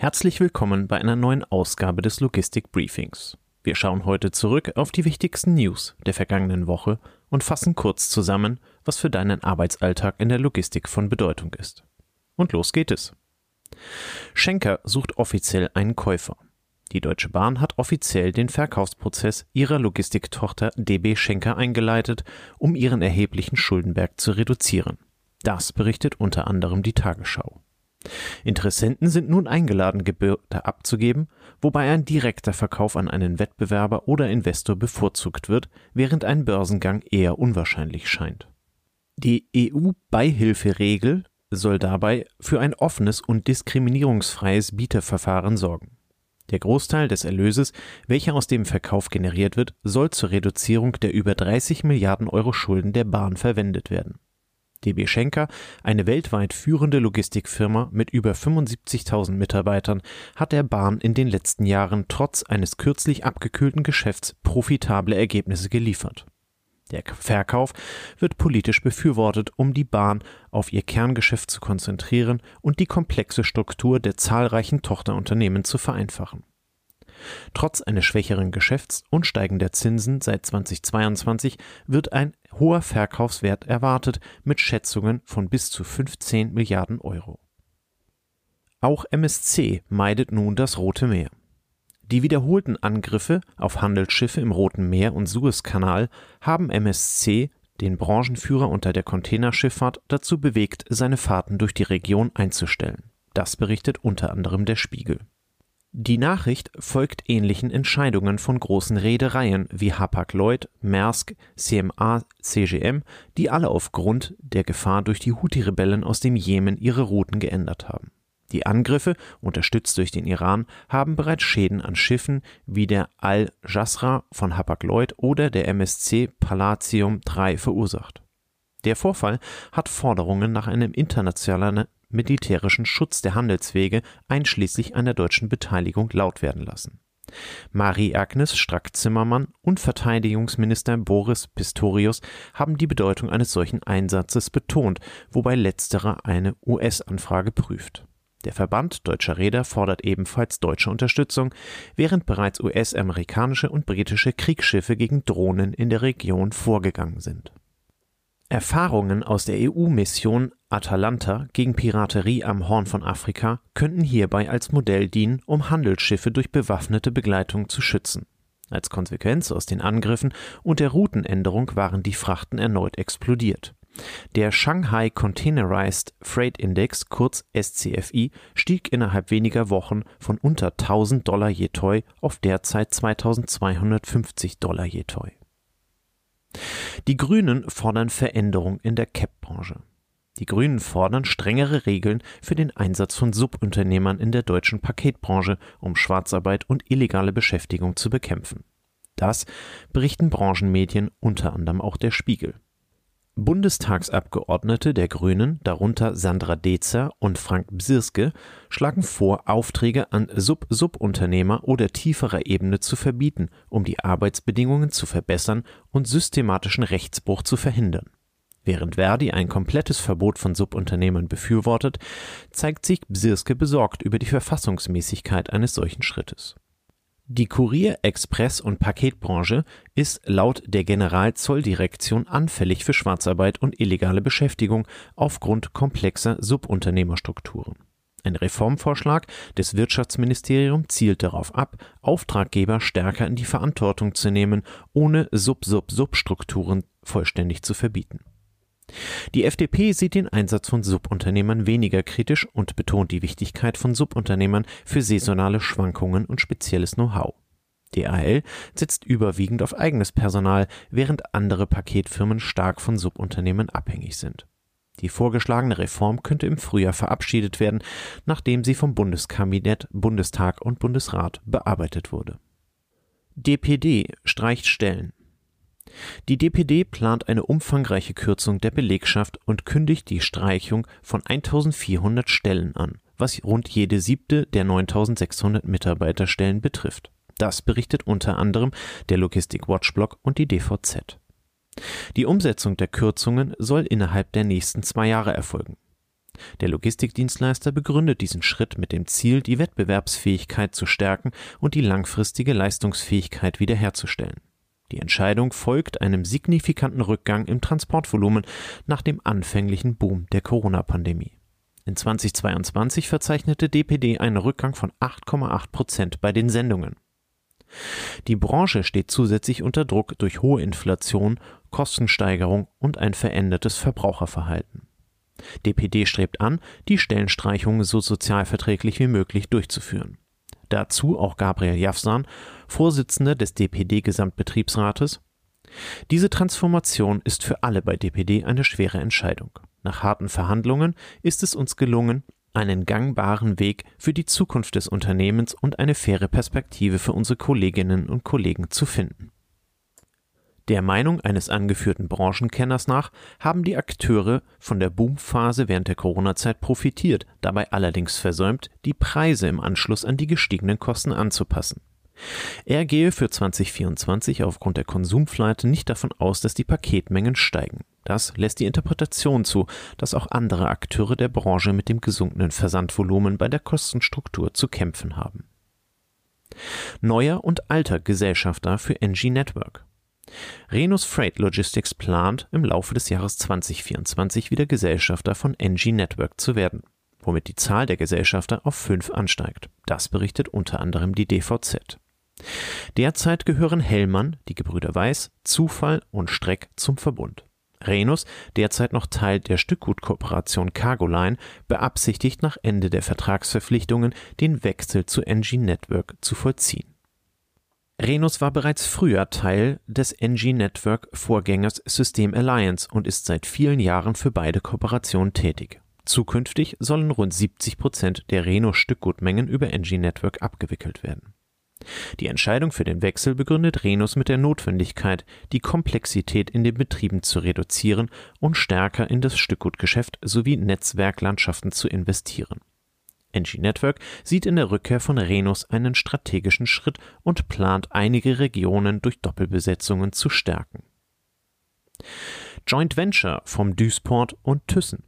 Herzlich willkommen bei einer neuen Ausgabe des Logistik Briefings. Wir schauen heute zurück auf die wichtigsten News der vergangenen Woche und fassen kurz zusammen, was für deinen Arbeitsalltag in der Logistik von Bedeutung ist. Und los geht es. Schenker sucht offiziell einen Käufer. Die Deutsche Bahn hat offiziell den Verkaufsprozess ihrer Logistiktochter DB Schenker eingeleitet, um ihren erheblichen Schuldenberg zu reduzieren. Das berichtet unter anderem die Tagesschau. Interessenten sind nun eingeladen, Gebührte abzugeben, wobei ein direkter Verkauf an einen Wettbewerber oder Investor bevorzugt wird, während ein Börsengang eher unwahrscheinlich scheint. Die EU-Beihilferegel soll dabei für ein offenes und diskriminierungsfreies Bieterverfahren sorgen. Der Großteil des Erlöses, welcher aus dem Verkauf generiert wird, soll zur Reduzierung der über 30 Milliarden Euro Schulden der Bahn verwendet werden. DB Schenker, eine weltweit führende Logistikfirma mit über 75.000 Mitarbeitern, hat der Bahn in den letzten Jahren trotz eines kürzlich abgekühlten Geschäfts profitable Ergebnisse geliefert. Der Verkauf wird politisch befürwortet, um die Bahn auf ihr Kerngeschäft zu konzentrieren und die komplexe Struktur der zahlreichen Tochterunternehmen zu vereinfachen. Trotz eines schwächeren Geschäfts und steigender Zinsen seit 2022 wird ein hoher Verkaufswert erwartet mit Schätzungen von bis zu 15 Milliarden Euro. Auch MSC meidet nun das Rote Meer. Die wiederholten Angriffe auf Handelsschiffe im Roten Meer und Suezkanal haben MSC, den Branchenführer unter der Containerschifffahrt, dazu bewegt, seine Fahrten durch die Region einzustellen. Das berichtet unter anderem der Spiegel. Die Nachricht folgt ähnlichen Entscheidungen von großen Reedereien wie Hapag-Lloyd, Maersk, CMA CGM, die alle aufgrund der Gefahr durch die Houthi-Rebellen aus dem Jemen ihre Routen geändert haben. Die Angriffe, unterstützt durch den Iran, haben bereits Schäden an Schiffen wie der Al-Jasra von Hapag-Lloyd oder der MSC Palladium 3 verursacht. Der Vorfall hat Forderungen nach einem internationalen militärischen Schutz der Handelswege einschließlich einer deutschen Beteiligung laut werden lassen. Marie-Agnes Strack-Zimmermann und Verteidigungsminister Boris Pistorius haben die Bedeutung eines solchen Einsatzes betont, wobei letzterer eine US-Anfrage prüft. Der Verband deutscher Räder fordert ebenfalls deutsche Unterstützung, während bereits US-amerikanische und britische Kriegsschiffe gegen Drohnen in der Region vorgegangen sind. Erfahrungen aus der EU-Mission Atalanta gegen Piraterie am Horn von Afrika könnten hierbei als Modell dienen, um Handelsschiffe durch bewaffnete Begleitung zu schützen. Als Konsequenz aus den Angriffen und der Routenänderung waren die Frachten erneut explodiert. Der Shanghai Containerized Freight Index, kurz SCFI, stieg innerhalb weniger Wochen von unter 1000 Dollar je Toy auf derzeit 2250 Dollar je Toy. Die Grünen fordern Veränderung in der CAP-Branche. Die Grünen fordern strengere Regeln für den Einsatz von Subunternehmern in der deutschen Paketbranche, um Schwarzarbeit und illegale Beschäftigung zu bekämpfen. Das berichten Branchenmedien, unter anderem auch der Spiegel. Bundestagsabgeordnete der Grünen, darunter Sandra Dezer und Frank Bsirske, schlagen vor, Aufträge an Sub-Subunternehmer oder tieferer Ebene zu verbieten, um die Arbeitsbedingungen zu verbessern und systematischen Rechtsbruch zu verhindern. Während Verdi ein komplettes Verbot von Subunternehmern befürwortet, zeigt sich Bsirske besorgt über die Verfassungsmäßigkeit eines solchen Schrittes die Kurier-, Express- und Paketbranche ist laut der Generalzolldirektion anfällig für Schwarzarbeit und illegale Beschäftigung aufgrund komplexer Subunternehmerstrukturen. Ein Reformvorschlag des Wirtschaftsministeriums zielt darauf ab, Auftraggeber stärker in die Verantwortung zu nehmen, ohne Sub-Sub-Sub-Strukturen vollständig zu verbieten die FDP sieht den Einsatz von Subunternehmern weniger kritisch und betont die Wichtigkeit von Subunternehmern für saisonale Schwankungen und spezielles Know-how. DHL setzt überwiegend auf eigenes Personal, während andere Paketfirmen stark von Subunternehmen abhängig sind. Die vorgeschlagene Reform könnte im Frühjahr verabschiedet werden, nachdem sie vom Bundeskabinett, Bundestag und Bundesrat bearbeitet wurde. DPD streicht Stellen. Die DPD plant eine umfangreiche Kürzung der Belegschaft und kündigt die Streichung von 1400 Stellen an, was rund jede siebte der 9600 Mitarbeiterstellen betrifft. Das berichtet unter anderem der Logistik Watchblog und die DVZ. Die Umsetzung der Kürzungen soll innerhalb der nächsten zwei Jahre erfolgen. Der Logistikdienstleister begründet diesen Schritt mit dem Ziel, die Wettbewerbsfähigkeit zu stärken und die langfristige Leistungsfähigkeit wiederherzustellen. Die Entscheidung folgt einem signifikanten Rückgang im Transportvolumen nach dem anfänglichen Boom der Corona-Pandemie. In 2022 verzeichnete DPD einen Rückgang von 8,8 Prozent bei den Sendungen. Die Branche steht zusätzlich unter Druck durch hohe Inflation, Kostensteigerung und ein verändertes Verbraucherverhalten. DPD strebt an, die Stellenstreichungen so sozialverträglich wie möglich durchzuführen. Dazu auch Gabriel Jafsan, Vorsitzender des DPD-Gesamtbetriebsrates. Diese Transformation ist für alle bei DPD eine schwere Entscheidung. Nach harten Verhandlungen ist es uns gelungen, einen gangbaren Weg für die Zukunft des Unternehmens und eine faire Perspektive für unsere Kolleginnen und Kollegen zu finden. Der Meinung eines angeführten Branchenkenners nach haben die Akteure von der Boomphase während der Corona-Zeit profitiert, dabei allerdings versäumt, die Preise im Anschluss an die gestiegenen Kosten anzupassen. Er gehe für 2024 aufgrund der Konsumfleite nicht davon aus, dass die Paketmengen steigen. Das lässt die Interpretation zu, dass auch andere Akteure der Branche mit dem gesunkenen Versandvolumen bei der Kostenstruktur zu kämpfen haben. Neuer und alter Gesellschafter für NG Network. Renus Freight Logistics plant, im Laufe des Jahres 2024 wieder Gesellschafter von NG Network zu werden, womit die Zahl der Gesellschafter auf fünf ansteigt. Das berichtet unter anderem die DVZ. Derzeit gehören Hellmann, die Gebrüder Weiß, Zufall und Streck zum Verbund. Renus, derzeit noch Teil der Stückgutkooperation Cargoline, beabsichtigt nach Ende der Vertragsverpflichtungen den Wechsel zu NG Network zu vollziehen. Renus war bereits früher Teil des NG Network Vorgängers System Alliance und ist seit vielen Jahren für beide Kooperationen tätig. Zukünftig sollen rund 70 Prozent der Renus Stückgutmengen über NG Network abgewickelt werden. Die Entscheidung für den Wechsel begründet Renus mit der Notwendigkeit, die Komplexität in den Betrieben zu reduzieren und stärker in das Stückgutgeschäft sowie Netzwerklandschaften zu investieren. NG Network sieht in der Rückkehr von Renus einen strategischen Schritt und plant einige Regionen durch Doppelbesetzungen zu stärken. Joint Venture vom Duisport und Thyssen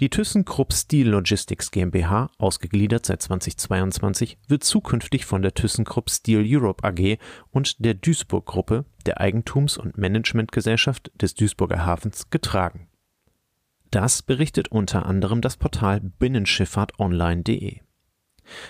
die ThyssenKrupp Steel Logistics GmbH, ausgegliedert seit 2022, wird zukünftig von der ThyssenKrupp Steel Europe AG und der Duisburg Gruppe, der Eigentums- und Managementgesellschaft des Duisburger Hafens, getragen. Das berichtet unter anderem das Portal Binnenschifffahrtonline.de.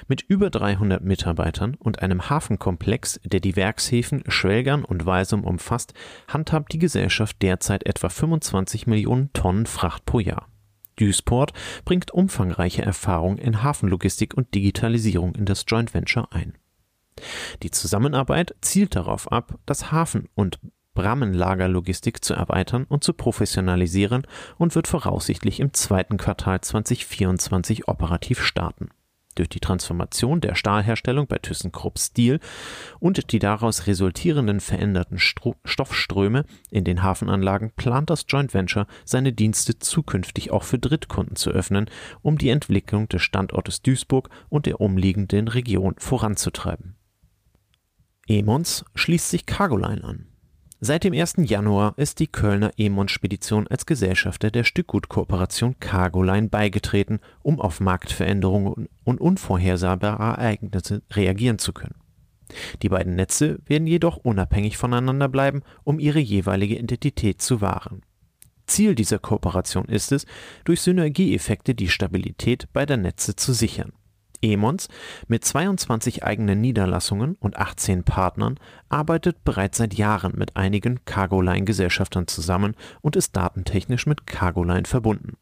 Mit über 300 Mitarbeitern und einem Hafenkomplex, der die Werkshäfen Schwelgern und Weisum umfasst, handhabt die Gesellschaft derzeit etwa 25 Millionen Tonnen Fracht pro Jahr. Duisport bringt umfangreiche Erfahrung in Hafenlogistik und Digitalisierung in das Joint Venture ein. Die Zusammenarbeit zielt darauf ab, das Hafen- und Brammenlagerlogistik zu erweitern und zu professionalisieren und wird voraussichtlich im zweiten Quartal 2024 operativ starten durch die Transformation der Stahlherstellung bei ThyssenKrupp Steel und die daraus resultierenden veränderten Stro Stoffströme in den Hafenanlagen plant das Joint Venture seine Dienste zukünftig auch für Drittkunden zu öffnen, um die Entwicklung des Standortes Duisburg und der umliegenden Region voranzutreiben. Emons schließt sich Cargoline an. Seit dem 1. Januar ist die Kölner Emon Spedition als Gesellschafter der Stückgutkooperation Cargoline beigetreten, um auf Marktveränderungen und unvorhersehbare Ereignisse reagieren zu können. Die beiden Netze werden jedoch unabhängig voneinander bleiben, um ihre jeweilige Identität zu wahren. Ziel dieser Kooperation ist es, durch Synergieeffekte die Stabilität beider Netze zu sichern. Emons mit 22 eigenen Niederlassungen und 18 Partnern arbeitet bereits seit Jahren mit einigen Cargoline-Gesellschaftern zusammen und ist datentechnisch mit Cargoline verbunden.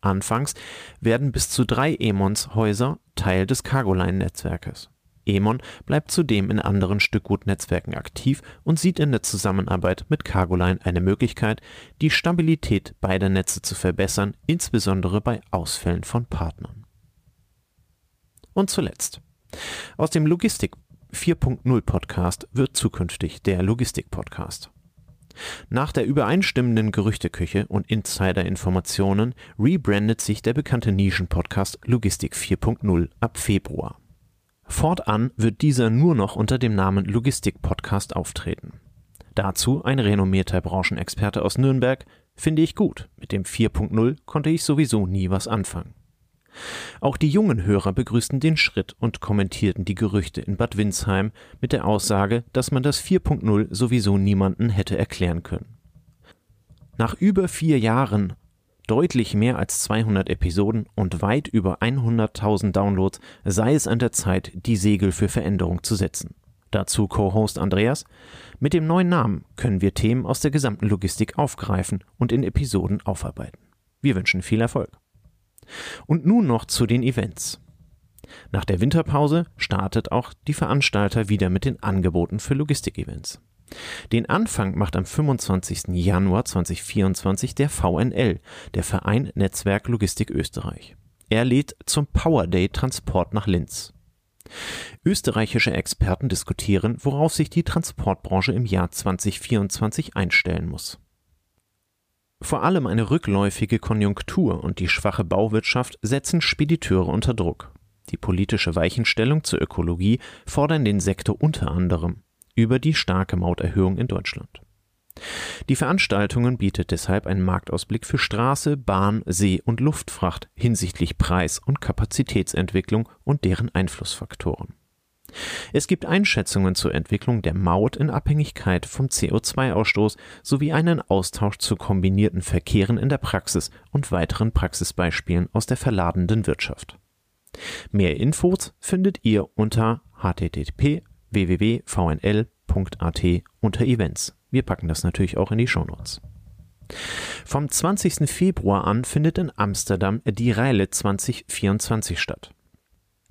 Anfangs werden bis zu drei Emons-Häuser Teil des Cargoline-Netzwerkes. Emon bleibt zudem in anderen Stückgutnetzwerken aktiv und sieht in der Zusammenarbeit mit Cargoline eine Möglichkeit, die Stabilität beider Netze zu verbessern, insbesondere bei Ausfällen von Partnern. Und zuletzt. Aus dem Logistik 4.0 Podcast wird zukünftig der Logistik Podcast. Nach der übereinstimmenden Gerüchteküche und Insider-Informationen rebrandet sich der bekannte Nischen-Podcast Logistik 4.0 ab Februar. Fortan wird dieser nur noch unter dem Namen Logistik Podcast auftreten. Dazu ein renommierter Branchenexperte aus Nürnberg, Finde ich gut. Mit dem 4.0 konnte ich sowieso nie was anfangen. Auch die jungen Hörer begrüßten den Schritt und kommentierten die Gerüchte in Bad Windsheim mit der Aussage, dass man das 4.0 sowieso niemanden hätte erklären können. Nach über vier Jahren, deutlich mehr als 200 Episoden und weit über 100.000 Downloads sei es an der Zeit, die Segel für Veränderung zu setzen. Dazu Co-Host Andreas. Mit dem neuen Namen können wir Themen aus der gesamten Logistik aufgreifen und in Episoden aufarbeiten. Wir wünschen viel Erfolg. Und nun noch zu den Events. Nach der Winterpause startet auch die Veranstalter wieder mit den Angeboten für Logistik-Events. Den Anfang macht am 25. Januar 2024 der VNL, der Verein Netzwerk Logistik Österreich. Er lädt zum Power Day Transport nach Linz. Österreichische Experten diskutieren, worauf sich die Transportbranche im Jahr 2024 einstellen muss. Vor allem eine rückläufige Konjunktur und die schwache Bauwirtschaft setzen Spediteure unter Druck. Die politische Weichenstellung zur Ökologie fordern den Sektor unter anderem über die starke Mauterhöhung in Deutschland. Die Veranstaltungen bietet deshalb einen Marktausblick für Straße, Bahn, See und Luftfracht hinsichtlich Preis- und Kapazitätsentwicklung und deren Einflussfaktoren. Es gibt Einschätzungen zur Entwicklung der Maut in Abhängigkeit vom CO2-Ausstoß sowie einen Austausch zu kombinierten Verkehren in der Praxis und weiteren Praxisbeispielen aus der verladenden Wirtschaft. Mehr Infos findet ihr unter http www.vnl.at unter Events. Wir packen das natürlich auch in die Shownotes. Vom 20. Februar an findet in Amsterdam die Reile 2024 statt.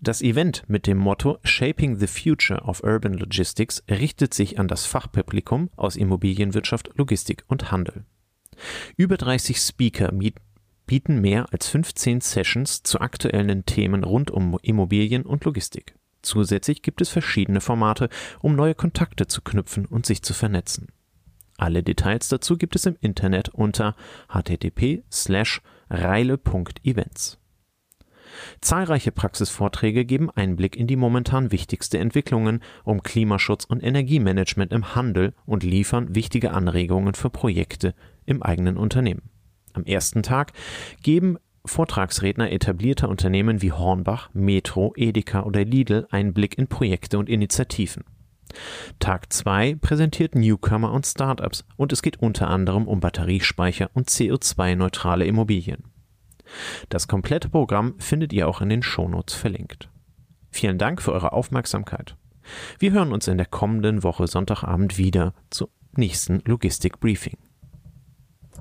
Das Event mit dem Motto Shaping the Future of Urban Logistics richtet sich an das Fachpublikum aus Immobilienwirtschaft, Logistik und Handel. Über 30 Speaker bieten mehr als 15 Sessions zu aktuellen Themen rund um Immobilien und Logistik. Zusätzlich gibt es verschiedene Formate, um neue Kontakte zu knüpfen und sich zu vernetzen. Alle Details dazu gibt es im Internet unter http:/reile.events. Zahlreiche Praxisvorträge geben Einblick in die momentan wichtigste Entwicklungen um Klimaschutz und Energiemanagement im Handel und liefern wichtige Anregungen für Projekte im eigenen Unternehmen. Am ersten Tag geben Vortragsredner etablierter Unternehmen wie Hornbach, Metro, Edeka oder Lidl einen Blick in Projekte und Initiativen. Tag 2 präsentiert Newcomer und Startups und es geht unter anderem um Batteriespeicher und CO2-neutrale Immobilien. Das komplette Programm findet ihr auch in den Shownotes verlinkt. Vielen Dank für eure Aufmerksamkeit. Wir hören uns in der kommenden Woche Sonntagabend wieder zum nächsten Logistik Briefing.